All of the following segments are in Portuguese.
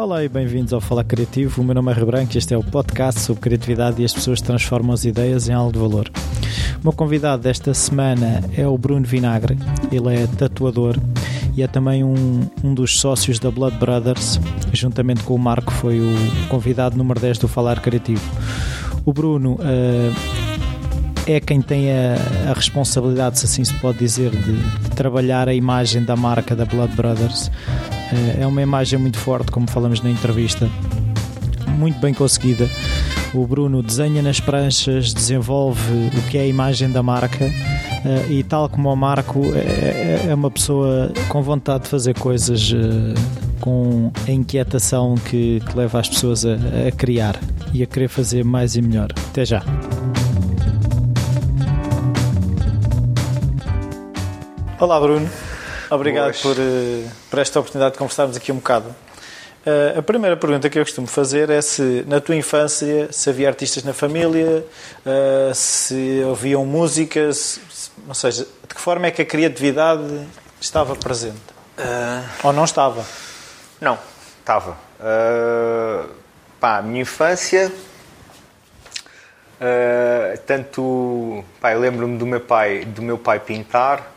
Olá e bem-vindos ao Falar Criativo. O meu nome é Rebranco e este é o podcast sobre criatividade e as pessoas transformam as ideias em algo de valor. O meu convidado desta semana é o Bruno Vinagre. Ele é tatuador e é também um, um dos sócios da Blood Brothers. Juntamente com o Marco, foi o convidado número 10 do Falar Criativo. O Bruno uh, é quem tem a, a, responsabilidade, se assim se pode dizer, de, de trabalhar a imagem da marca da Blood Brothers é uma imagem muito forte, como falamos na entrevista, muito bem conseguida. O Bruno desenha nas pranchas, desenvolve o que é a imagem da marca eh, e, tal como o Marco, é, é, é uma pessoa com vontade de fazer coisas eh, com a inquietação que, leva as pessoas a criar e a querer fazer mais e melhor. Até já! Olá, Bruno. Obrigado por, eh, por, esta oportunidade de conversarmos aqui um bocado. Uh, a primeira pergunta que eu costumo fazer é se na tua infância se havia artistas na família, uh, se ouviam músicas, ou seja, de que forma é que a criatividade estava presente? Uh, Ou não estava? Não, estava. Uh, pá, a minha infância, tanto, pá, lembro-me do meu pai, do meu pai pintar,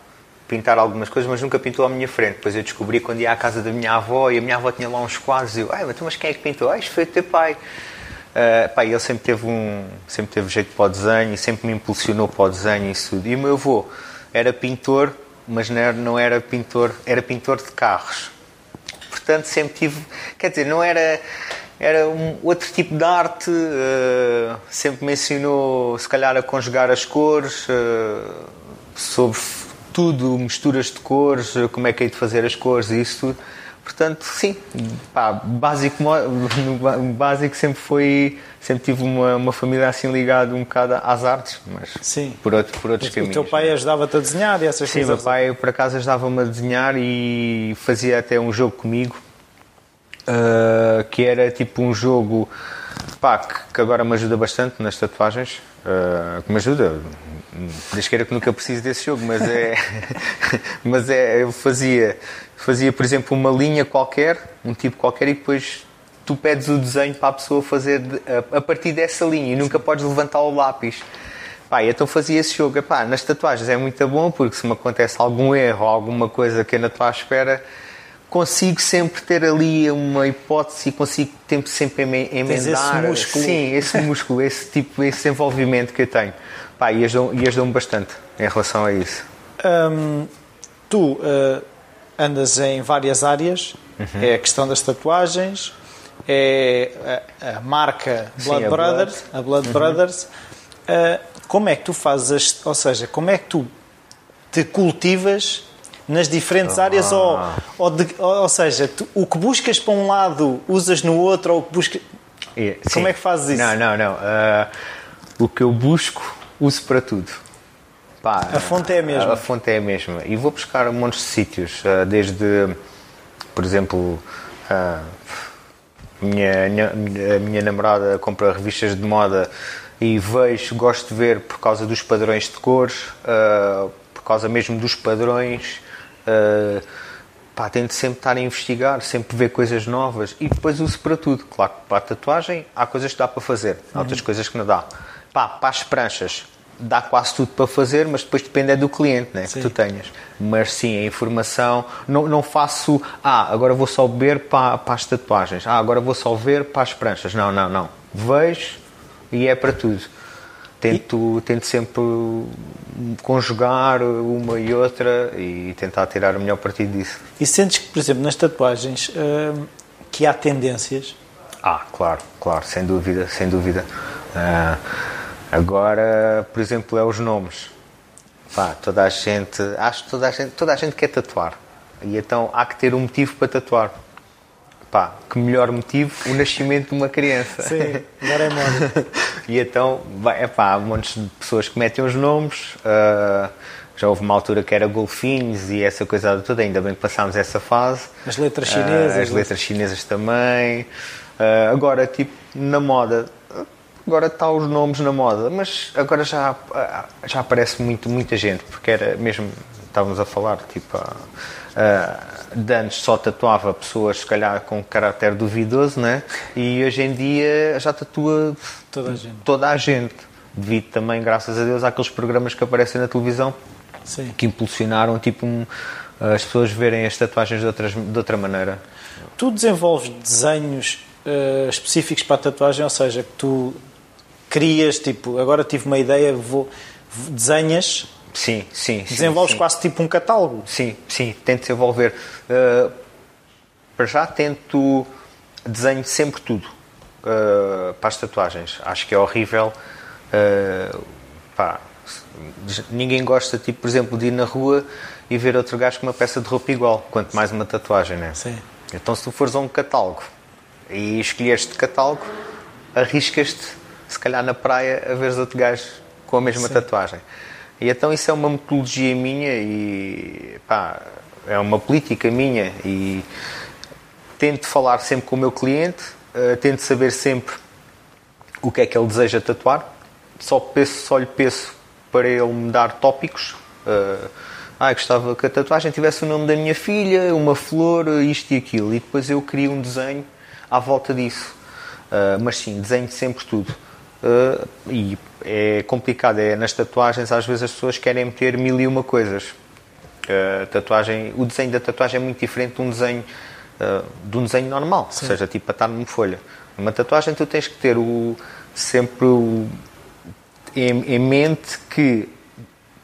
pintar algumas coisas, mas nunca pintou à minha frente. Depois eu descobri quando ia à casa da minha avó e a minha avó tinha lá uns quadros e eu, ai, mas quem é que pintou? Ah, isto foi o teu pai. Uh, pá, ele sempre teve um sempre teve jeito para o desenho e sempre me impulsionou para o desenho e tudo. E o meu avô era pintor, mas não era, não era pintor, era pintor de carros. Portanto, sempre tive, quer dizer, não era era um outro tipo de arte, uh, sempre me ensinou se calhar a conjugar as cores, uh, sobre tudo, misturas de cores, como é que é de fazer as cores e isso tudo. Portanto, sim, pá, básico, básico sempre foi, sempre tive uma, uma família assim ligada um bocado às artes, mas sim. Por, outro, por outros o, caminhos. O teu pai ajudava-te a desenhar e essas sim, coisas? Sim, meu pai por acaso ajudava-me a desenhar e fazia até um jogo comigo, uh, que era tipo um jogo pá, que, que agora me ajuda bastante nas tatuagens, uh, que me ajuda, Desde que nunca preciso desse jogo, mas é. mas é. Eu fazia, fazia, por exemplo, uma linha qualquer, um tipo qualquer, e depois tu pedes o desenho para a pessoa fazer a, a partir dessa linha e nunca podes levantar o lápis. Pá, então fazia esse jogo. Epá, nas tatuagens é muito bom porque se me acontece algum erro alguma coisa que eu não estou à espera, consigo sempre ter ali uma hipótese e consigo sempre emendar. Esse músculo. Sim, esse músculo, esse tipo, esse envolvimento que eu tenho. Pá, e ajudam-me bastante em relação a isso. Hum, tu uh, andas em várias áreas, uhum. é a questão das tatuagens, é a, a marca Blood Sim, Brothers, a Blood, a Blood uhum. Brothers. Uh, como é que tu fazes, ou seja, como é que tu te cultivas nas diferentes ah. áreas ou, ou, de, ou, seja, tu, o que buscas para um lado usas no outro ou o que buscas... Yeah, como é que fazes isso? Não, não, não. Uh, o que eu busco uso para tudo. Pá, a fonte é a mesma. A, a fonte é a mesma. E vou buscar um monte de sítios, ah, desde, por exemplo, a minha, a minha namorada compra revistas de moda e vejo, gosto de ver por causa dos padrões de cores, ah, por causa mesmo dos padrões. Ah, pá, tento sempre estar a investigar, sempre ver coisas novas e depois uso para tudo. Claro que para a tatuagem há coisas que dá para fazer, há outras uhum. coisas que não dá. Pá, para as pranchas, dá quase tudo para fazer, mas depois depende é do cliente né, que tu tenhas. Mas sim, a informação, não, não faço, ah, agora vou só ver para, para as tatuagens, ah, agora vou só ver para as pranchas. Não, não, não. Vejo e é para tudo. Tento, e... tento sempre conjugar uma e outra e tentar tirar o melhor partido disso. E sentes que, por exemplo, nas tatuagens, hum, que há tendências? Ah, claro, claro, sem dúvida, sem dúvida. Uh, Agora, por exemplo, é os nomes. Pá, toda a gente, acho que toda a gente, toda a gente quer tatuar. E então há que ter um motivo para tatuar. Pá, que melhor motivo o nascimento de uma criança. Sim, agora é moda. e então, é pá, há montes de pessoas que metem os nomes. Uh, já houve uma altura que era golfinhos e essa coisa toda, ainda bem que passámos essa fase. As letras chinesas. Uh, as letras chinesas também. Uh, agora, tipo, na moda, Agora está os nomes na moda, mas agora já, já aparece muito, muita gente, porque era mesmo estávamos a falar, tipo, uh, de antes só tatuava pessoas, se calhar, com caráter duvidoso, né? E hoje em dia já tatua toda a gente. Toda a gente. Devido também, graças a Deus, àqueles programas que aparecem na televisão Sim. que impulsionaram, tipo, um, as pessoas verem as tatuagens de, outras, de outra maneira. Tu desenvolves desenhos uh, específicos para a tatuagem, ou seja, que tu crias, tipo, agora tive uma ideia, vou, desenhas Sim, sim. Desenvolves sim, quase tipo um catálogo. Sim, sim, tento desenvolver. Uh, para já tento desenho sempre tudo uh, para as tatuagens. Acho que é horrível. Uh, pá, ninguém gosta, tipo, por exemplo, de ir na rua e ver outro gajo com uma peça de roupa igual, quanto mais uma tatuagem, né? Sim. Então, se tu fores a um catálogo e escolheste catálogo, arriscas-te, se calhar na praia, a veres outro gajo com a mesma Sim. tatuagem. E então isso é uma metodologia minha e pá, é uma política minha e tento falar sempre com o meu cliente, uh, tento saber sempre o que é que ele deseja tatuar, só, peço, só lhe peço para ele me dar tópicos. Uh, ah, gostava que a tatuagem tivesse o nome da minha filha, uma flor, isto e aquilo. E depois eu crio um desenho à volta disso. Uh, mas sim, desenho sempre tudo. Uh, e é complicado, é nas tatuagens às vezes as pessoas querem meter mil e uma coisas. Uh, tatuagem, o desenho da tatuagem é muito diferente de um desenho, uh, de um desenho normal, Sim. ou seja, tipo para estar numa folha. Numa tatuagem tu tens que ter o, sempre o, em, em mente que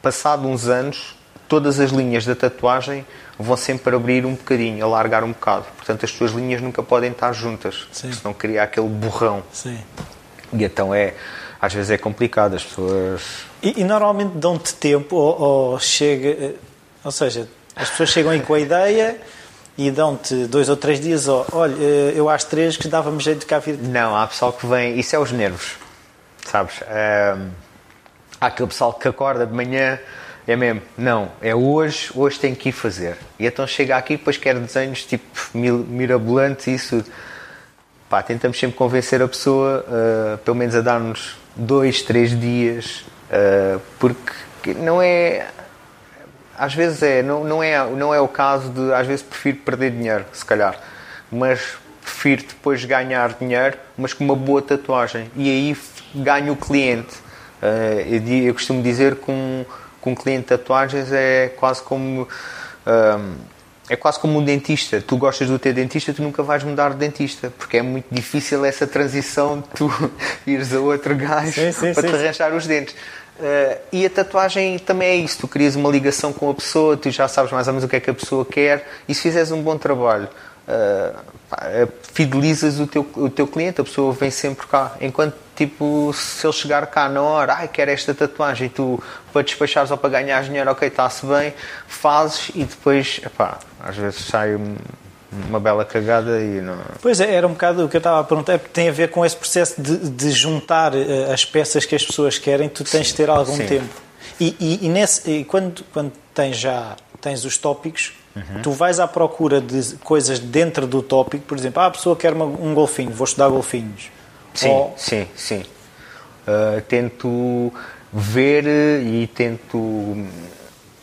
passado uns anos todas as linhas da tatuagem vão sempre abrir um bocadinho, alargar um bocado. Portanto, as tuas linhas nunca podem estar juntas, Sim. senão cria aquele borrão. Sim. E então é, às vezes é complicado, as pessoas. E, e normalmente dão-te tempo, ou, ou, chega. Eh, ou seja, as pessoas chegam aí com a ideia e dão-te dois ou três dias, ou, olha, eh, eu às três que dava-me jeito de cá vir. Não, há pessoal que vem, isso é os nervos, sabes? Há aquele pessoal que acorda de manhã. É mesmo, não, é hoje, hoje tem que ir fazer. E então chega aqui e depois quer desenhos tipo mirabolantes e isso pá, tentamos sempre convencer a pessoa, uh, pelo menos a dar-nos dois, três dias, uh, porque não é. Às vezes é não, não é, não é o caso de. Às vezes prefiro perder dinheiro, se calhar, mas prefiro depois ganhar dinheiro, mas com uma boa tatuagem. E aí ganho o cliente. Uh, eu, eu, costumo dizer que um, que um cliente de tatuagens é quase como é quase como um dentista. Tu gostas do teu dentista, tu nunca vais mudar de dentista, porque é muito difícil essa transição de tu ires a outro gajo sim, sim, para sim, te arranjar os dentes. Uh, e a tatuagem também é isso, tu crias uma ligação com a pessoa, tu já sabes mais ou menos o que é que a pessoa quer e se fizeres um bom trabalho, uh, fidelizas o teu, o teu cliente, a pessoa vem sempre cá. Enquanto, tipo, se ele chegar cá na hora, ai, quero esta tatuagem, tu para despachares ou para ganhar dinheiro, ok, está-se bem, fazes e depois, epá, às vezes sai uma bela cagada e não. Pois é, era um bocado o que eu estava a perguntar, porque tem a ver com esse processo de, de juntar uh, as peças que as pessoas querem, tu tens Sim. de ter algum Sim. tempo. E, e, e, nesse, e quando, quando tens já tens os tópicos, uhum. tu vais à procura de coisas dentro do tópico, por exemplo, ah, a pessoa quer uma, um golfinho, vou estudar golfinhos. Sim, Ou... sim, sim. Uh, tento ver e tento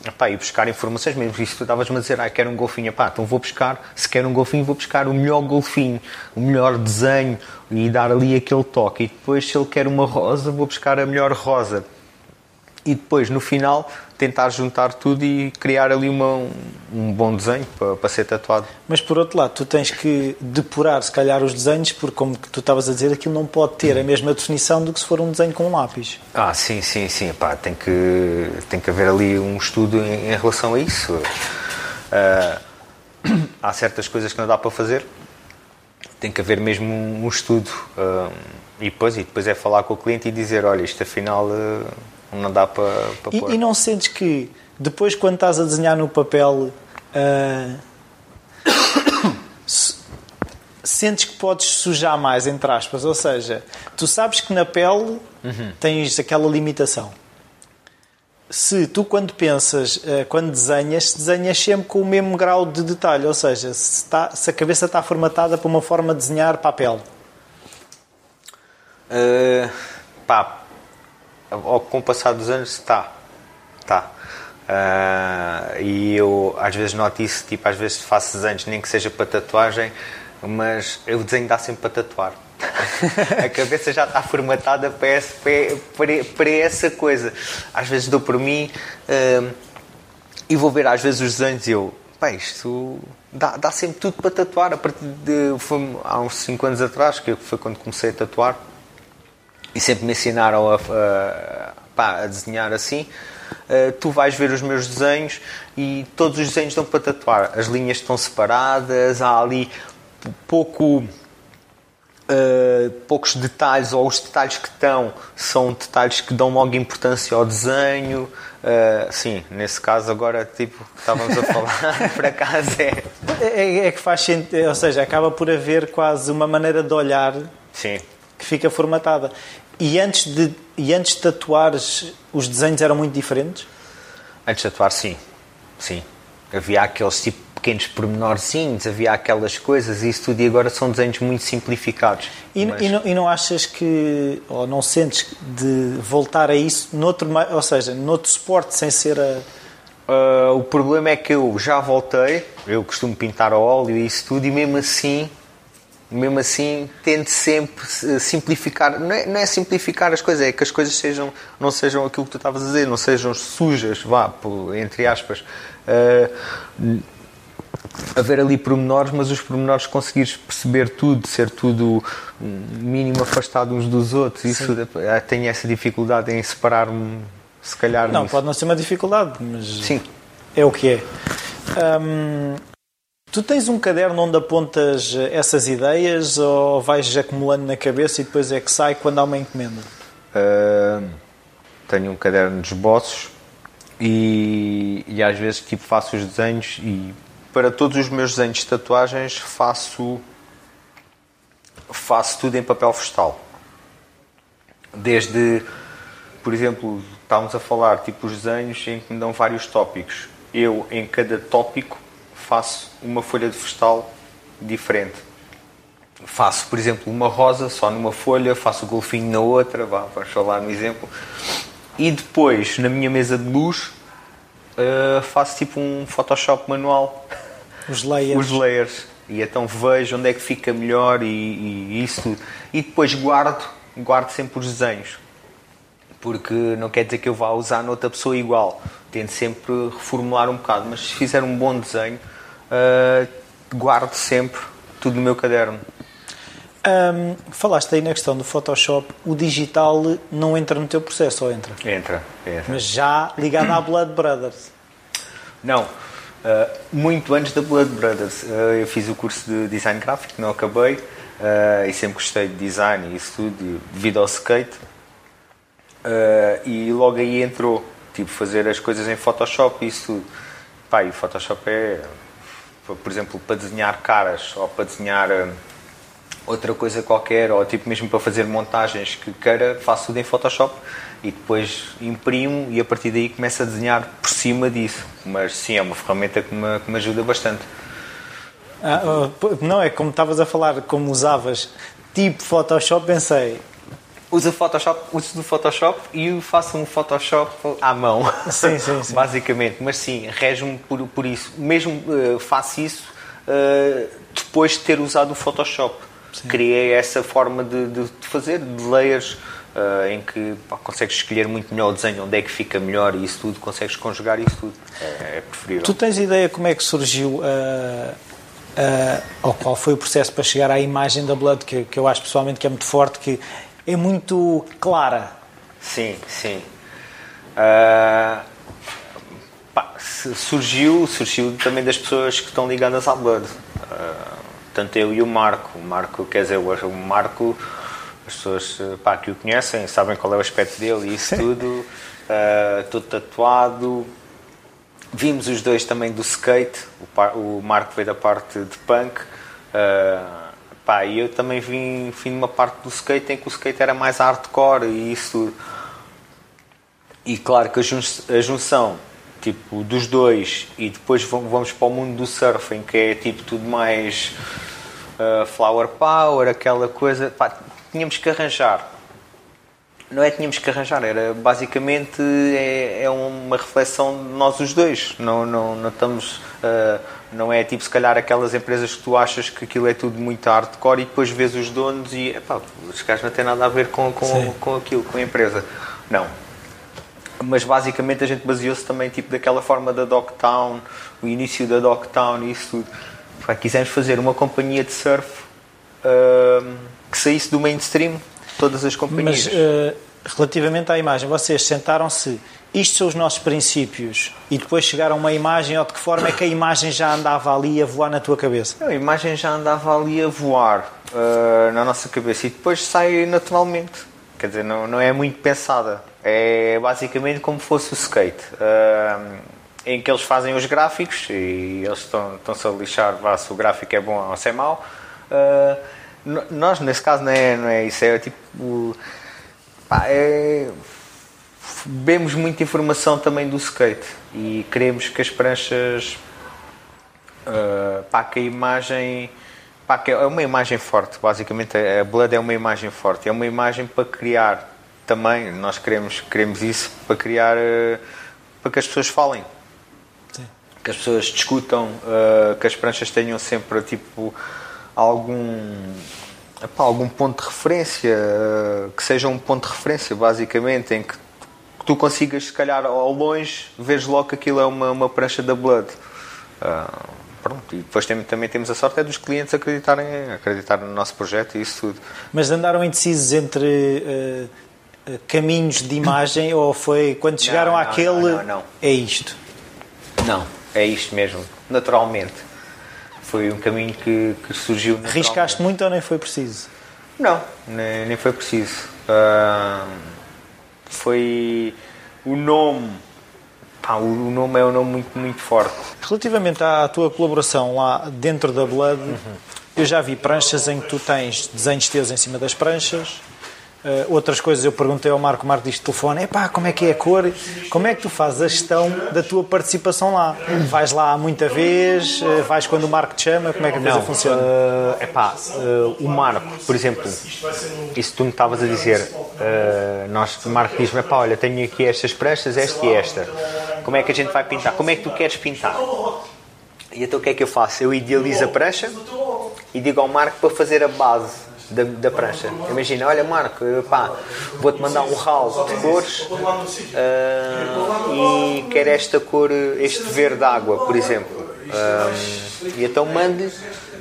epá, buscar informações mesmo. Isso tu estavas-me a dizer, ah, quero um golfinho. Epá, então vou buscar, se quero um golfinho, vou buscar o melhor golfinho, o melhor desenho e dar ali aquele toque. E depois, se ele quer uma rosa, vou buscar a melhor rosa. E depois, no final, tentar juntar tudo e criar ali uma, um, um, bom desenho para, para, ser tatuado. Mas por outro lado, tu tens que depurar se calhar os desenhos, porque como tu estavas a dizer, aquilo não pode ter a mesma definição do que se for um desenho com um lápis. Ah, sim, sim, sim. Pá, tem, que, tem que haver ali um estudo em, em relação a isso. Uh, há certas coisas que não dá para fazer, tem que haver mesmo um, um estudo. Uh, e, depois, e depois é falar com o cliente e dizer, olha, isto afinal... Uh, não dá para, para e, pôr. E não sentes que depois, quando estás a desenhar no papel, uh, sentes que podes sujar mais, entre aspas? Ou seja, tu sabes que na pele uhum. tens aquela limitação. Se tu, quando pensas, uh, quando desenhas, desenhas sempre com o mesmo grau de detalhe, ou seja, se, está, se a cabeça está formatada para uma forma de desenhar papel. Uh, pá, ao, com o passar dos anos, está. Está. Uh, e eu às vezes noto isso, tipo, às vezes faço desenhos, nem que seja para tatuagem, mas o desenho dá sempre para tatuar. a cabeça já está formatada para essa, para, para essa coisa. Às vezes dou por mim uh, e vou ver às vezes os desenhos e eu, pá, isto dá, dá sempre tudo para tatuar. A partir de foi, há uns 5 anos atrás, que foi quando comecei a tatuar, e sempre me ensinaram a, a, pá, a desenhar assim. Uh, tu vais ver os meus desenhos e todos os desenhos dão para tatuar. As linhas estão separadas, há ali pouco uh, poucos detalhes, ou os detalhes que estão são detalhes que dão logo importância ao desenho. Uh, sim, nesse caso agora, tipo, estávamos a falar, por acaso é. é. É, que faz sentido, ou seja, acaba por haver quase uma maneira de olhar sim. que fica formatada. E antes de, e antes de tatuares, os desenhos eram muito diferentes? Antes de tatuar, sim. Sim. Havia aqueles tipo pequenos pormenorzinhos, havia aquelas coisas e isso tudo, e agora são desenhos muito simplificados. E, mas... e, não, e não achas que, ou não sentes de voltar a isso, noutro, ou seja, noutro suporte, sem ser a. Uh, o problema é que eu já voltei, eu costumo pintar a óleo e isso tudo, e mesmo assim mesmo assim tento sempre simplificar não é, não é, simplificar as coisas é que as coisas sejam não sejam aquilo que tu estavas a dizer não sejam sujas vá entre aspas uh, haver ali pormenores, mas os pormenores conseguires perceber tudo, ser tudo mínimo afastado uns dos outros. Isso Sim. tenho essa dificuldade em separar-me, se calhar. Não, nisso. pode não ser uma dificuldade, mas Sim. é o que é. Hum, tu tens um caderno onde apontas essas ideias ou vais acumulando na cabeça e depois é que sai quando há uma encomenda? Uh, tenho um caderno de esboços e, e às vezes tipo faço os desenhos e para todos os meus desenhos de tatuagens faço faço tudo em papel vegetal. Desde, por exemplo, estávamos a falar tipo os desenhos em que me dão vários tópicos. Eu em cada tópico faço uma folha de vegetal diferente. Faço, por exemplo, uma rosa só numa folha, faço o golfinho na outra, vá, vamos falar no exemplo. E depois, na minha mesa de luz, uh, faço tipo um Photoshop manual os layers. Os layers. E então vejo onde é que fica melhor e, e isso tudo. E depois guardo, guardo sempre os desenhos. Porque não quer dizer que eu vá usar noutra pessoa igual. Tento sempre reformular um bocado. Mas se fizer um bom desenho, uh, guardo sempre tudo no meu caderno. Um, falaste aí na questão do Photoshop, o digital não entra no teu processo ou entra? Entra, entra. Mas já ligado à Blood Brothers? Não, Uh, muito antes da Blood Brothers. Uh, eu fiz o curso de design gráfico, não acabei, uh, e sempre gostei de design e isso tudo, devido ao skate. e logo aí entrou, tipo, fazer as coisas em Photoshop e isso tudo. Pá, e Photoshop é, por exemplo, para desenhar caras ou para desenhar outra coisa qualquer, ou tipo mesmo para fazer montagens que queira, faço tudo em Photoshop e depois imprimo e a partir daí começo a desenhar por cima disso. Mas sim, é uma ferramenta que me, que me ajuda bastante. Ah, oh, não, é como estavas a falar, como usavas tipo Photoshop, pensei. Uso Photoshop, uso do Photoshop e faço um Photoshop à mão. Sim, sim, sim. Basicamente, mas sim, rejo-me por, por isso. Mesmo uh, faço isso uh, depois de ter usado o Photoshop. Sim. Criei essa forma de, de, de fazer, de layers uh, em que pá, consegues escolher muito melhor o desenho, onde é que fica melhor e isso tudo, consegues conjugar isso tudo. É, é preferível. Tu tens ideia como é que surgiu, uh, uh, ou qual foi o processo para chegar à imagem da Blood, que, que eu acho pessoalmente que é muito forte, que é muito clara. Sim, sim. Uh, pá, surgiu, surgiu também das pessoas que estão ligadas à Blood. Uh, tanto eu e o Marco. O Marco, quer dizer, o Marco as pessoas pá, que o conhecem sabem qual é o aspecto dele e isso tudo. Uh, todo tatuado. Vimos os dois também do skate. O, o Marco veio da parte de punk. Uh, pá, e eu também vim, vim uma parte do skate em que o skate era mais hardcore e isso. E claro que a, jun a junção tipo, dos dois e depois vamos para o mundo do surfing que é tipo tudo mais uh, flower power, aquela coisa. Pá, tínhamos que arranjar não é tínhamos que arranjar, era basicamente é, é uma reflexão de nós os dois. Não, não, não estamos. Uh, não é tipo se calhar aquelas empresas que tu achas que aquilo é tudo muito hardcore e depois vês os donos e epá, os gajos não têm nada a ver com, com, com aquilo, com a empresa. Não. Mas basicamente a gente baseou-se também tipo daquela forma da Dogtown, o início da Dogtown e isso tudo. Epá, quisemos fazer uma companhia de surf uh, que saísse do mainstream todas as companhias. Mas uh, relativamente à imagem, vocês sentaram-se, isto são os nossos princípios, e depois chegaram a uma imagem, ou de que forma é que a imagem já andava ali a voar na tua cabeça? a imagem já andava ali a voar uh, na nossa cabeça e depois sai naturalmente. Quer dizer, não, não é muito pensada. É basicamente como fosse o skate. Uh, em que eles fazem os gráficos e eles estão, estão-se a lixar vá, se o gráfico é bom ou se é mau. Uh, nós, nesse caso, não é, não é isso, é tipo. Pá, é, vemos muita informação também do skate e queremos que as pranchas. Uh, pá, que a imagem. Pá, que é uma imagem forte, basicamente. A Blood é uma imagem forte, é uma imagem para criar também. Nós queremos, queremos isso para criar. Uh, para que as pessoas falem. Sim. Que as pessoas discutam, uh, que as pranchas tenham sempre tipo algum epá, algum ponto de referência que seja um ponto de referência basicamente em que tu consigas se calhar ao longe veres logo que aquilo é uma, uma prancha da Blood uh, pronto, e depois tem, também temos a sorte é dos clientes acreditarem acreditar no nosso projeto e isso tudo mas andaram indecisos entre uh, caminhos de imagem ou foi quando chegaram não, não, àquele não, não, é isto não, é isto mesmo naturalmente foi um caminho que, que surgiu. Riscaste muito ou nem foi preciso? Não, nem, nem foi preciso. Uh, foi o nome. O nome é um nome muito, muito forte. Relativamente à tua colaboração lá dentro da Blood, uhum. eu já vi pranchas em que tu tens desenhos teus em cima das pranchas Uh, outras coisas eu perguntei ao Marco, Marco diz telefone, epá, como é que é a cor? Como é que tu fazes a gestão da tua participação lá? Vais lá muita vez? Uh, vais quando o Marco te chama? Como é que a coisa funciona? Uh, epá, uh, o Marco, por exemplo, isso tu me estavas a dizer, nós, o Marco diz-me, epá, olha, tenho aqui estas pranchas, esta e esta. Como é que a gente vai pintar? Como é que tu queres pintar? E então o que é que eu faço? Eu idealizo a prancha e digo ao Marco para fazer a base da, da prancha. Imagina, olha Marco, pá, vou-te mandar um ralo de cores uh, e quero esta cor, este verde água, por exemplo. Uh, e então mando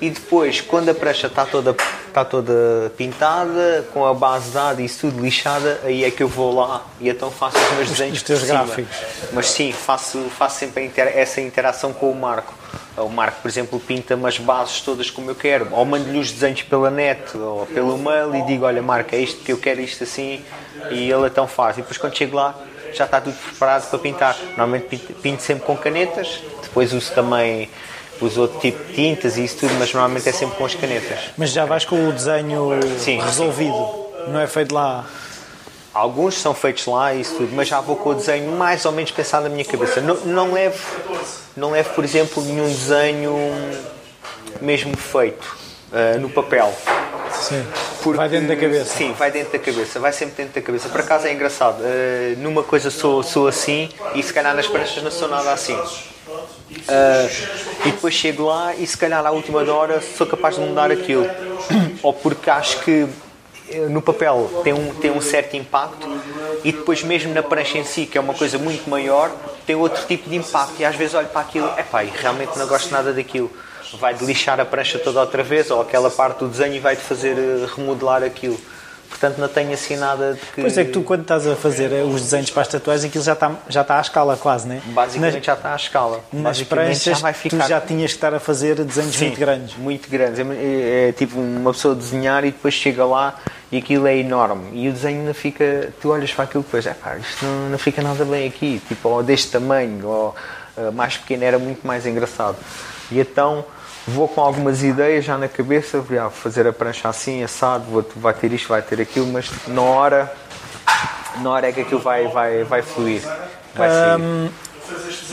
e depois, quando a prancha está toda, está toda pintada, com a base dada e isso tudo lixada, aí é que eu vou lá e então faço os meus desenhos. Os teus gráficos. Mas sim, faço, faço sempre essa interação com o Marco. O Marco, por exemplo, pinta-me as bases todas como eu quero, ou mando-lhe os desenhos pela net ou pelo mail e digo: Olha, Marco, é isto que eu quero, isto assim, e ele então faz. E depois, quando chego lá, já está tudo preparado para pintar. Normalmente pinto, pinto sempre com canetas, depois uso também uso outro tipo de tintas e isso tudo, mas normalmente é sempre com as canetas. Mas já vais com o desenho sim, resolvido, sim. não é feito lá? Alguns são feitos lá e isso tudo, mas já vou com o desenho mais ou menos pensado na minha cabeça. Não, não levo, não levo, por exemplo, nenhum desenho mesmo feito uh, no papel. Sim. Porque, vai dentro da cabeça. Sim, vai dentro da cabeça, vai sempre dentro da cabeça. Por acaso é engraçado. Uh, numa coisa sou, sou assim e se calhar nas pranchas não sou nada assim. Uh, e depois chego lá e se calhar à última hora sou capaz de mudar aquilo. Ou porque acho que no papel tem um, tem um certo impacto e depois mesmo na prancha em si, que é uma coisa muito maior, tem outro tipo de impacto e às vezes olho para aquilo, é pá, realmente não gosto nada daquilo. Vai de lixar a prancha toda outra vez ou aquela parte do desenho e vai-te fazer eh, remodelar aquilo. Portanto, não tenho assim nada de que. Pois é que tu, quando estás a fazer eh, os desenhos para as tatuagens, aquilo já está, já está à escala, quase, né? Basicamente nas, já está à escala. Nas pranchas, já vai ficar... tu já tinhas que estar a fazer desenhos Sim, muito grandes. Muito grandes. É, é, é, tipo uma pessoa desenhar e depois chega lá e aquilo é enorme. E o desenho não fica. Tu olhas para aquilo e depois, é pá, isto não, não fica nada bem aqui. Tipo, ou deste tamanho, ou uh, mais pequeno, era muito mais engraçado. E então vou com algumas ideias já na cabeça, vou fazer a prancha assim, assado, vou, vai ter isto, vai ter aquilo, mas na hora, na hora é que aquilo vai, vai, vai fluir. Vai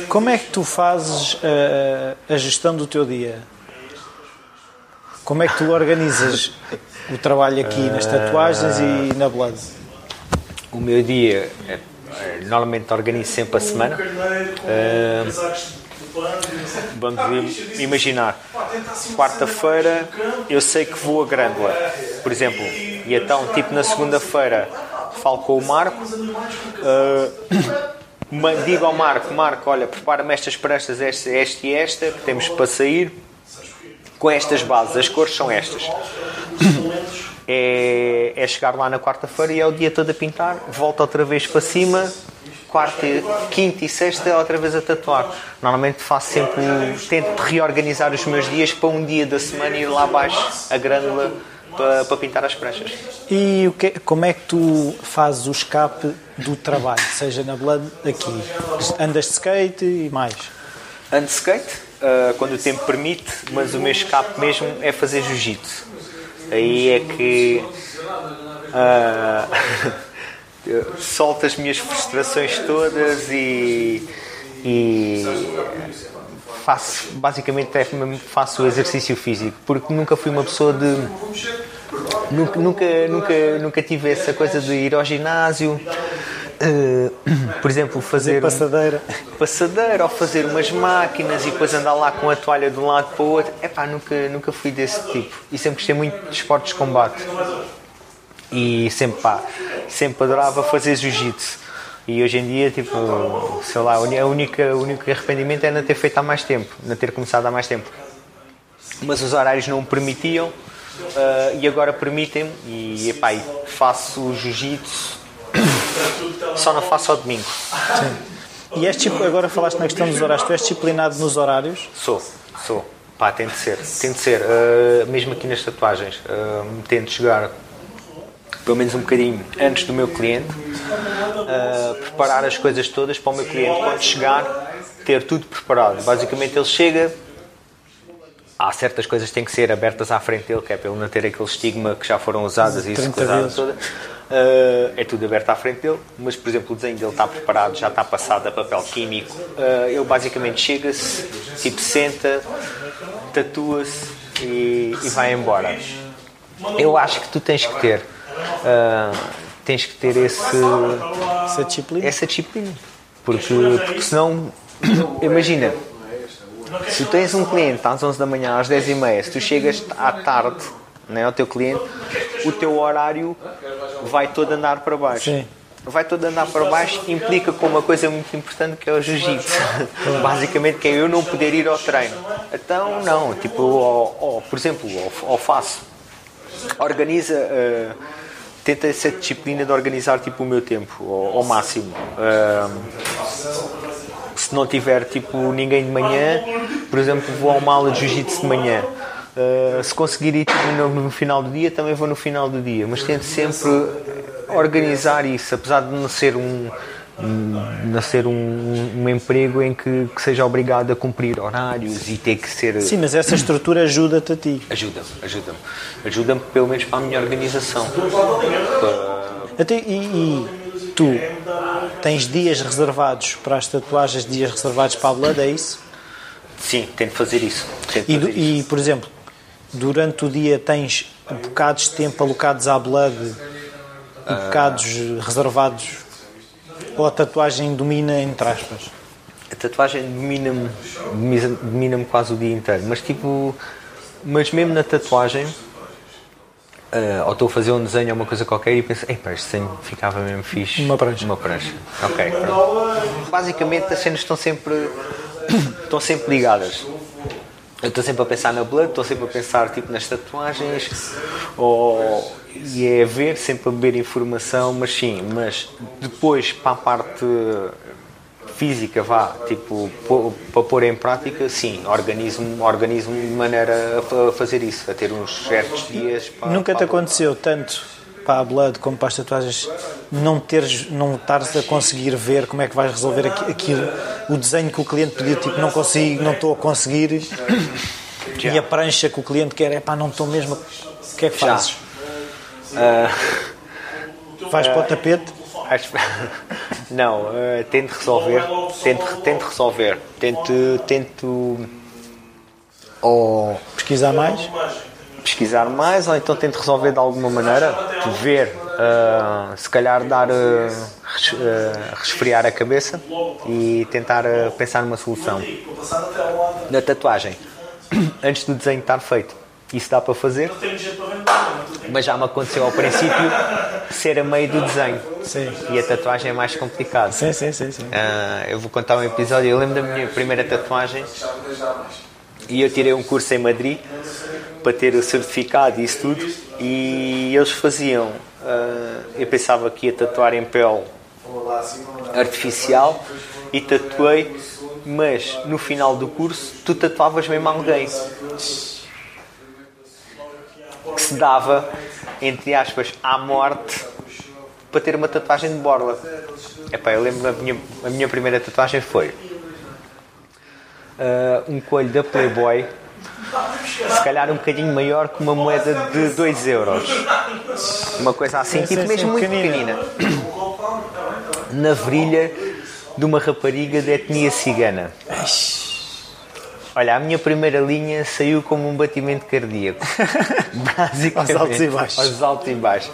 como é que tu fazes uh, a gestão do teu dia? Como é que tu organizas o trabalho aqui nas tatuagens e na Blood? O meu dia, é, é, normalmente organizo sempre a semana. Uh, vamos imaginar, quarta-feira eu sei que vou a Grândola, por exemplo, e então, tipo, na segunda-feira falo com o Marco. Uh, digo ao Marco, Marco, olha, prepara-me estas pranchas, esta, esta e esta, que temos para sair com estas bases. As cores são estas. É, é chegar lá na quarta-feira e é o dia todo a pintar, volta outra vez para cima, quarta, quinta e sexta outra vez a tatuar. Normalmente faço sempre, tento reorganizar os meus dias para um dia da semana ir lá abaixo a grânula para, para pintar as pranchas. E que, como é que tu fazes o escape do trabalho, seja na Blood aqui? Andas de skate e mais? Ando de skate, uh, quando o tempo permite, mas o meu escape mesmo é fazer jiu-jitsu. Aí é que uh, solto as minhas frustrações todas e, e faço, basicamente é faço o exercício físico, porque nunca fui uma pessoa de. Nunca, nunca, nunca, nunca tive essa coisa de ir ao ginásio. Uh, por exemplo, fazer, fazer passadeira. passadeira ou fazer umas máquinas e depois andar lá com a toalha de um lado para o outro. Epá, nunca, nunca fui desse tipo. E sempre gostei muito de esportes de combate. E sempre, pá, sempre adorava fazer jiu-jitsu. E hoje em dia, tipo, sei lá, a única, o único arrependimento é não ter feito há mais tempo, não ter começado há mais tempo. Mas os horários não o permitiam uh, e agora permitem-me e, epá, faço o jiu-jitsu, só não faço ao domingo. Sim. E és tipo, agora falaste na questão dos horários, tu és disciplinado nos horários? Sou, sou. Pá, tem de ser, tem de ser. Uh, mesmo aqui nas tatuagens, uh, tento chegar pelo menos um bocadinho antes do meu cliente, uh, preparar as coisas todas para o meu cliente quando chegar ter tudo preparado. Basicamente ele chega, há certas coisas que têm que ser abertas à frente dele, que é para ele não ter aquele estigma que já foram usadas e isso toda. Uh, é tudo aberto à frente dele, mas por exemplo o desenho dele está preparado, já está passado a papel químico. Uh, ele basicamente chega-se, tipo senta, tatua-se e, e vai embora. Eu acho que tu tens que ter uh, tens que ter esse, essa disciplina. Essa disciplina. Porque, porque senão, imagina, se tu tens um cliente às 11 da manhã, às 10 e meia, se tu chegas à tarde né, ao teu cliente, o teu horário vai todo andar para baixo. Sim. Vai todo andar para baixo implica com uma coisa muito importante que é o jiu-jitsu. Basicamente que é eu não poder ir ao treino. Então, não, tipo, ou, ou por exemplo, ou, ou faço. Organiza. Uh, tenta essa disciplina de organizar tipo o meu tempo ao, ao máximo. se não tiver tipo ninguém de manhã, por exemplo, vou a uma aula de jiu-jitsu de manhã. Uh, se conseguir ir tipo, no, no, final do dia, também vou no final do dia, mas tento sempre organizar isso, apesar de não ser um, não ser um, um emprego em que, que, seja obrigado a cumprir horários e ter que ser. Sim, mas essa estrutura ajuda-te a ti. Ajuda-me, ajuda-me. Ajuda-me pelo menos para a minha organização. Até, e, e, tu tens dias reservados para as tatuagens, dias reservados para a Blood, é isso? Sim, tento fazer isso. Tento e, fazer e isso. por exemplo, durante o dia tens bocados de tempo alocados à Blood e bocados uh... reservados ou a tatuagem domina, entre aspas? A tatuagem domina-me domina quase o dia inteiro, mas tipo, mas mesmo na tatuagem, uh, ou estou a fazer um desenho ou uma coisa qualquer e penso, ei pá, este desenho ficava mesmo fixe. Uma prancha. Uma prancha. Ok, pronto. Basicamente as cenas estão sempre, estão sempre ligadas. Eu estou sempre a pensar na blood, estou sempre a pensar tipo nas tatuagens, ou e é ver, sempre a beber informação, mas sim, mas depois para a parte física, vá, tipo, para pôr em prática, sim, organizo-me organizo de maneira a fazer isso, a ter uns certos dias. Para, Nunca te aconteceu tanto para a Blood como para as tatuagens não teres, não estares a conseguir ver como é que vais resolver aquilo, o desenho que o cliente pediu, tipo, não consigo, não estou a conseguir, e a prancha que o cliente quer, é pá, não estou mesmo, o que é que fazes? Já. Uh, Vais uh, para o tapete? Acho, não, uh, tento resolver. Tento, tento resolver. Tento. tento ou pesquisar mais? Pesquisar mais, ou então tento resolver de alguma maneira, ver Uh, se calhar dar uh, res, uh, resfriar a cabeça e tentar pensar numa solução. Na tatuagem, antes do desenho estar feito, isso dá para fazer, mas já me aconteceu ao princípio ser a meio do desenho sim. e a tatuagem é mais complicada. Sim, sim, sim, sim. eu vou contar um episódio. Eu lembro da minha primeira tatuagem e eu tirei um curso em Madrid para ter o certificado e isso tudo e eles faziam uh, eu pensava que ia tatuar em pele artificial e tatuei mas no final do curso tu tatuavas mesmo alguém que se dava entre aspas à morte para ter uma tatuagem de borla Epá, eu lembro a minha, a minha primeira tatuagem foi uh, um coelho da Playboy se calhar um bocadinho maior que uma moeda de 2 euros. Uma coisa assim, sim, tipo sim, mesmo muito pequenina. Na virilha de uma rapariga de etnia cigana. Olha, a minha primeira linha saiu como um batimento cardíaco. Basicamente. Aos altos e baixos. Aos altos e baixos.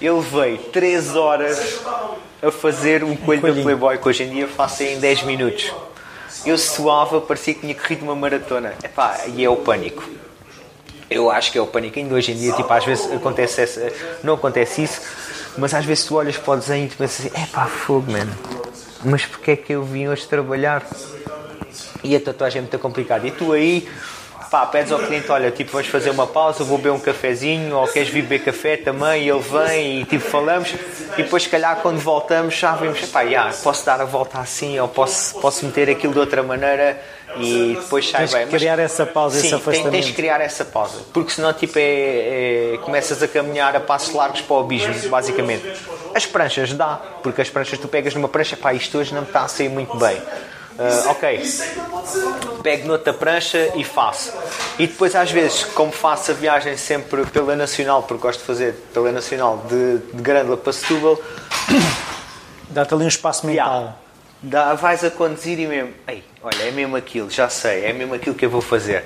Eu levei 3 horas a fazer um coelho um da Playboy, que hoje em dia faço em 10 minutos eu suava, parecia que tinha corrido uma maratona. Epá, e é o pânico. Eu acho que é o pânico. Ainda hoje em dia, tipo, às vezes acontece essa, não acontece isso, mas às vezes tu olhas para o desenho e tu pensas assim: epá, fogo, mano. Mas porquê é que eu vim hoje trabalhar? E a tatuagem é muito complicada. E tu aí pá, pedes ao cliente, olha, tipo, vamos fazer uma pausa, vou beber um cafezinho, ou queres vir beber café também, e ele vem e tipo, falamos, e depois se calhar quando voltamos já vemos, pá, yeah, posso dar a volta assim, ou posso, posso meter aquilo de outra maneira e depois sai tens bem. Que criar essa pausa, sim, esse afastamento. Tens, tens que criar essa pausa, porque senão tipo é, é, começas a caminhar a passos largos para o abismo, basicamente. As pranchas dá, porque as pranchas tu pegas numa prancha, pá, isto hoje não me está a sair muito bem. Uh, ok, pego noutra prancha e faço. E depois, às vezes, como faço a viagem sempre pela Nacional, porque gosto de fazer pela Nacional de, de Grândola para Setúbal, dá-te ali um espaço mental. Yeah. Dá, vais a conduzir e mesmo, Ei, olha, é mesmo aquilo, já sei, é mesmo aquilo que eu vou fazer.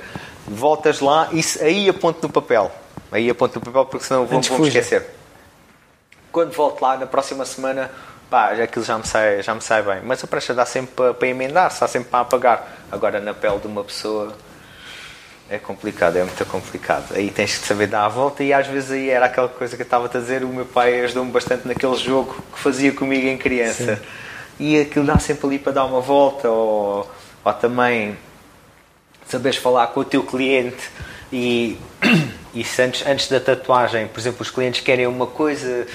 Voltas lá e aí aponto no papel. Aí aponto no papel porque senão vou, vou me esquecer. Quando volto lá na próxima semana pá, aquilo já me sai, já me sai bem. Mas a prancha dá sempre para, para emendar, está sempre para apagar. Agora na pele de uma pessoa é complicado, é muito complicado. Aí tens que saber dar a volta e às vezes aí era aquela coisa que eu estava a dizer, o meu pai ajudou-me bastante naquele jogo que fazia comigo em criança. Sim. E aquilo dá sempre ali para dar uma volta ou, ou também saberes falar com o teu cliente e, e antes, antes da tatuagem, por exemplo, os clientes querem uma coisa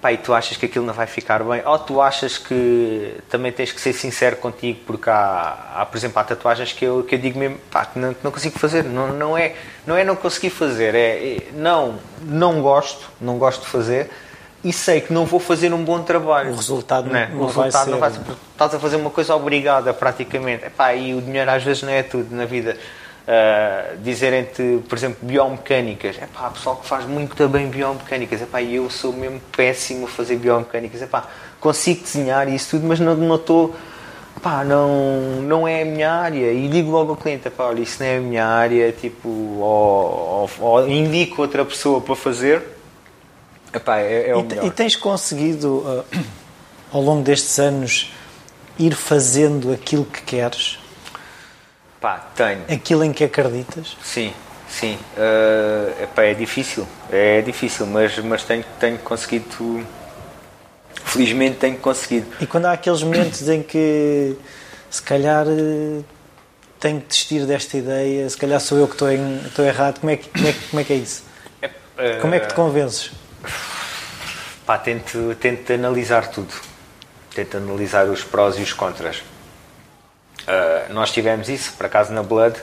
pá, e tu achas que aquilo não vai ficar bem, ou tu achas que também tens que ser sincero contigo, porque há, há por exemplo, há tatuagens que eu, que eu digo mesmo, pá, que não, não consigo fazer, não, não, é, não é não conseguir fazer, é, é, não, não gosto, não gosto de fazer, e sei que não vou fazer um bom trabalho. O resultado não, não, o resultado vai não vai ser. Estás a fazer uma coisa obrigada, praticamente. Epá, e o dinheiro às vezes não é tudo na vida uh, dizerem-te, por exemplo, biomecânicas. É pá, pessoal que faz muito bem biomecânicas. É pá, eu sou mesmo péssimo a fazer biomecânicas. É pá, consigo desenhar isso tudo, mas não estou. Pá, não, não é a minha área. E digo logo ao cliente: pá, olha, isso não é a minha área. Tipo, ou, ou, ou indico outra pessoa para fazer. Epá, é, é o e, melhor. e tens conseguido, uh, ao longo destes anos, ir fazendo aquilo que queres? Pá, tenho. Aquilo em que acreditas? Sim, sim. Uh, epá, é difícil, é difícil, mas, mas tenho, tenho conseguido. Felizmente tenho conseguido. E quando há aqueles momentos em que se calhar tenho que desistir desta ideia, se calhar sou eu que estou, em, estou errado, como é, que, como, é, como é que é isso? Uh, como é que te convences? Pá, tento, tento analisar tudo. Tento analisar os prós e os contras Uh, nós tivemos isso, por acaso, na Blood.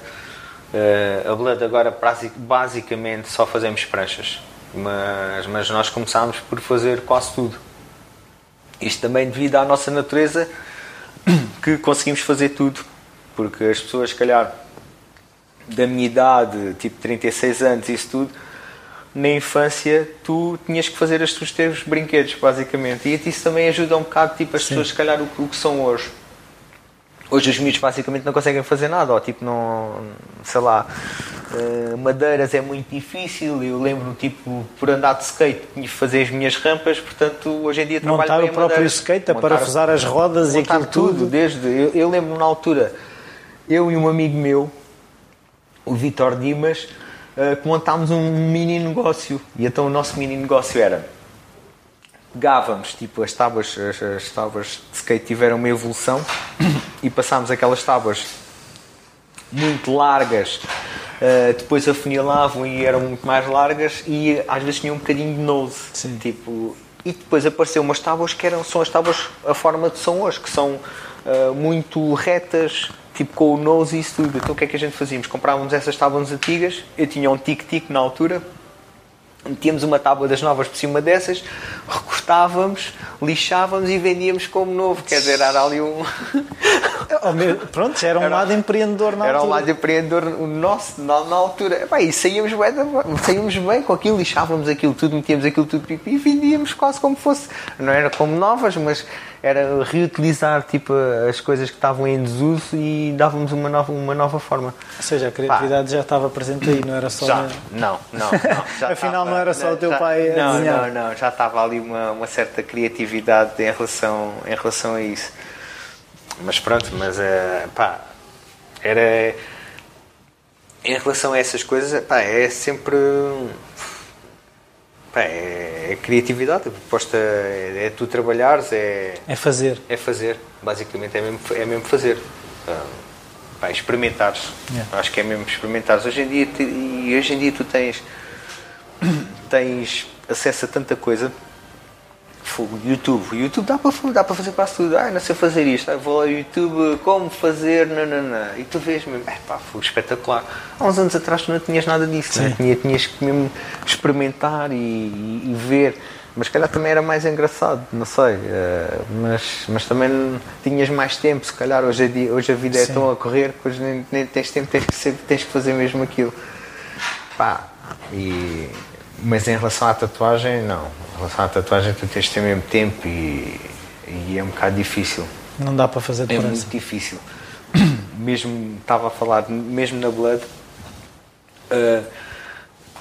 Uh, a Blood agora basicamente só fazemos pranchas, mas, mas nós começámos por fazer quase tudo. Isto também devido à nossa natureza, que conseguimos fazer tudo, porque as pessoas, se calhar, da minha idade, tipo 36 anos, isso tudo, na infância tu tinhas que fazer os teus brinquedos, basicamente. E isso também ajuda um bocado, tipo, as Sim. pessoas, se calhar, o, o que são hoje. Hoje os miúdos basicamente não conseguem fazer nada, ou tipo, não. sei lá. Uh, madeiras é muito difícil. Eu lembro, tipo, por andar de skate, tinha que fazer as minhas rampas. Portanto, hoje em dia trabalho Montar bem o próprio madeiras. skate, a Montar- parafusar as rodas e aquilo tudo. Desde, eu, eu lembro na altura, eu e um amigo meu, o Vitor Dimas, uh, que montámos um mini negócio. E então o nosso mini negócio era pegávamos, tipo, as tábuas, as, as tábuas de skate tiveram uma evolução e passámos aquelas tábuas muito largas, uh, depois afunilavam e eram muito mais largas e às vezes tinham um bocadinho de nose. Sim. Tipo, e depois apareceu umas tábuas que eram, são as tábuas a forma de são hoje, que são uh, muito retas, tipo com o nose e isso tudo. Então o que é que a gente fazíamos? Comprávamos essas tábuas antigas, eu tinha um tic-tic na altura, metíamos uma tábua das novas por cima dessas, recortávamos, lixávamos e vendíamos como novo. Quer dizer, era ali um. Pronto, era um Era- lado empreendedor na Era um altura. lado empreendedor o nosso na, na altura. Epá, e saíamos bem, saíamos bem com aquilo, lixávamos aquilo tudo, metíamos aquilo tudo e vendíamos quase como fosse. Não era como novas, mas era reutilizar tipo, as coisas que estavam em desuso e dávamos uma nova, uma nova forma. Ou seja, a criatividade já estava presente aí, não era só. Já, não, não, não. Afinal, não era só o teu já- pai a não, desenhar. Não, não, já estava ali uma, uma certa criatividade em relação, em relação a isso. Mas pronto, mas eh, pá, era. Em relação a essas coisas, pá, é sempre. É, é criatividade, a proposta é, é tu trabalhares, é, É fazer. é fazer, basicamente é mesmo, é mesmo fazer. Ah, pá, experimentares. Yeah. Acho que é mesmo experimentares. Hoje em dia, e hoje em dia tu tens, tens acesso a tanta coisa. Fogo, YouTube. O YouTube dá para, dá para fazer quase tudo. Ah, não sei fazer isto. Ah, vou ao YouTube, como fazer, nananã. E tu vês mesmo, é pá, foi espetacular. Há uns anos atrás tu não tinhas nada disso, né? Sim. Tinha, tinhas que mesmo experimentar e, e- e ver. Mas calhar também era mais engraçado, não sei. eh, mas, mas também tinhas mais tempo, se calhar hoje, em dia, hoje a vida é Sim. tão a correr que hoje nem, nem tens tempo, tens que, ser- tens que fazer mesmo aquilo. Pá, e, mas em relação à tatuagem, não. Em relação à tatuagem tu tens de ter mesmo tempo e, e é um bocado difícil. Não dá para fazer É depressa. muito difícil. Mesmo, estava a falar, mesmo na Blood, uh,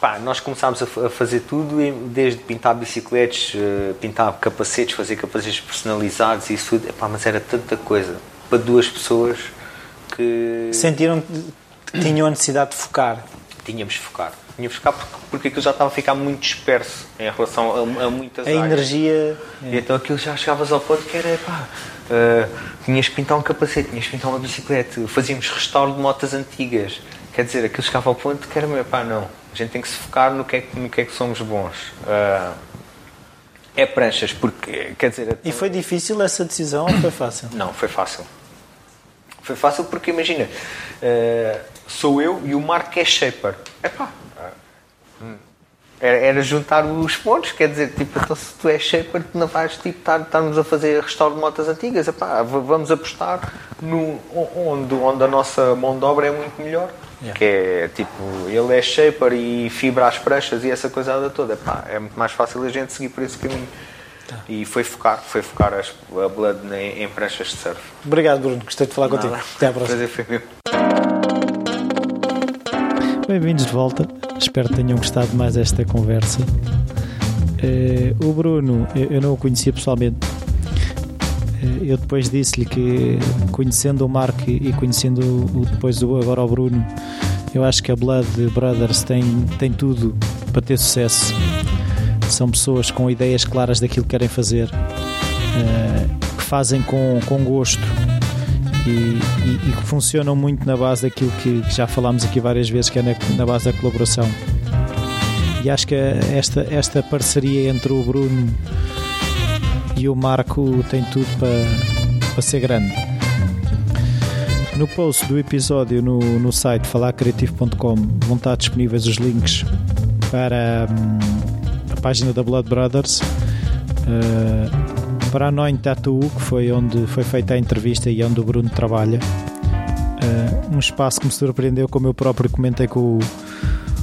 pá, nós começámos a, a fazer tudo, desde pintar bicicletas, uh, pintar capacetes, fazer capacetes personalizados e isso tudo, Epá, mas era tanta coisa para duas pessoas que Sentiram que tinham a necessidade de focar. tínhamos de focar. Tínhamos de focar porque, porque aquilo já estava a ficar muito disperso em relação a, a muitas A áreas. energia. E então aquilo já chegavas ao ponto que era, pá, uh, tinhas que pintar um capacete, tinhas que pintar uma bicicleta, fazíamos restauro de motas antigas. Quer dizer, aquilo chegava ao ponto que era, pá, não, a gente tem que se focar no que é que, no que, é que somos bons. Uh, é pranchas, porque, quer dizer... E foi difícil essa decisão ou foi fácil? Não, foi fácil. Foi fácil porque, imagina, uh, sou eu e o Marco que é shaper. Epá, era, era juntar os pontos, quer dizer, tipo, então se tu és shaper, tu não vais tipo, estar, estarmos a fazer restauro de motas antigas. Epá, vamos apostar no, onde, onde a nossa mão de obra é muito melhor. Yeah. Que é tipo, ele é shaper e fibra às pranchas e essa coisada toda. Epá, é muito mais fácil a gente seguir por esse caminho. E foi focar, foi focar as, a Blood em, em pranchas de surf. Obrigado, Bruno. Gostei de falar contigo. Nada. Até à próxima. Prazer foi meu. Bem-vindos de volta. Espero que tenham gostado mais desta conversa. Eh, o Bruno, eu, eu não o conhecia pessoalmente. Eh, eu depois disse-lhe que, conhecendo o Marco e conhecendo o, depois o, agora o Bruno, eu acho que a Blood Brothers tem, tem tudo para ter sucesso. São pessoas com ideias claras daquilo que querem fazer, eh, que fazem com, com gosto e, e- e que funcionam muito na base daquilo que, que já falámos aqui várias vezes, que é na, na base da colaboração. E acho que esta, esta parceria entre o Bruno e o Marco tem tudo para, para ser grande. No post do episódio no, no site falarcreativo.com vão estar disponíveis os links para hum, a página da Blood Brothers, uh, para a Noin Tattoo, que foi onde foi feita a entrevista e onde o Bruno trabalha. Uh, um espaço que me surpreendeu, como eu próprio comentei com o,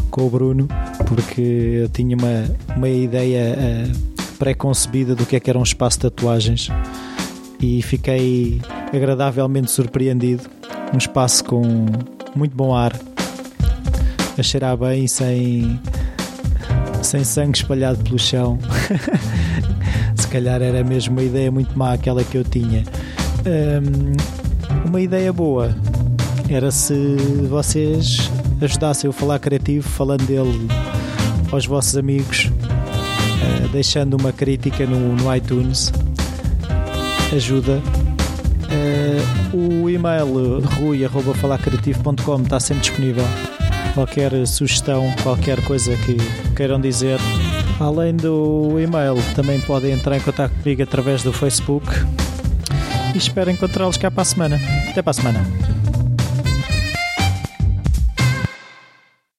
com o Bruno, porque eu tinha uma, uma ideia uh, pré-concebida do que é que era um espaço de tatuagens e fiquei agradavelmente surpreendido. Um espaço com muito bom ar. a cheirar bem sem, sem sangue espalhado pelo chão. Calhar era mesmo uma ideia muito má aquela que eu tinha. Um, uma ideia boa era se vocês ajudassem a falar criativo, falando dele aos vossos amigos, uh, deixando uma crítica no, no iTunes. Ajuda. Uh, o e-mail rui.falacreativo.com está sempre disponível. Qualquer sugestão, qualquer coisa que queiram dizer. Além do e-mail, também podem entrar em contato comigo através do Facebook. E espero encontrá-los cá para a semana. Até para a semana.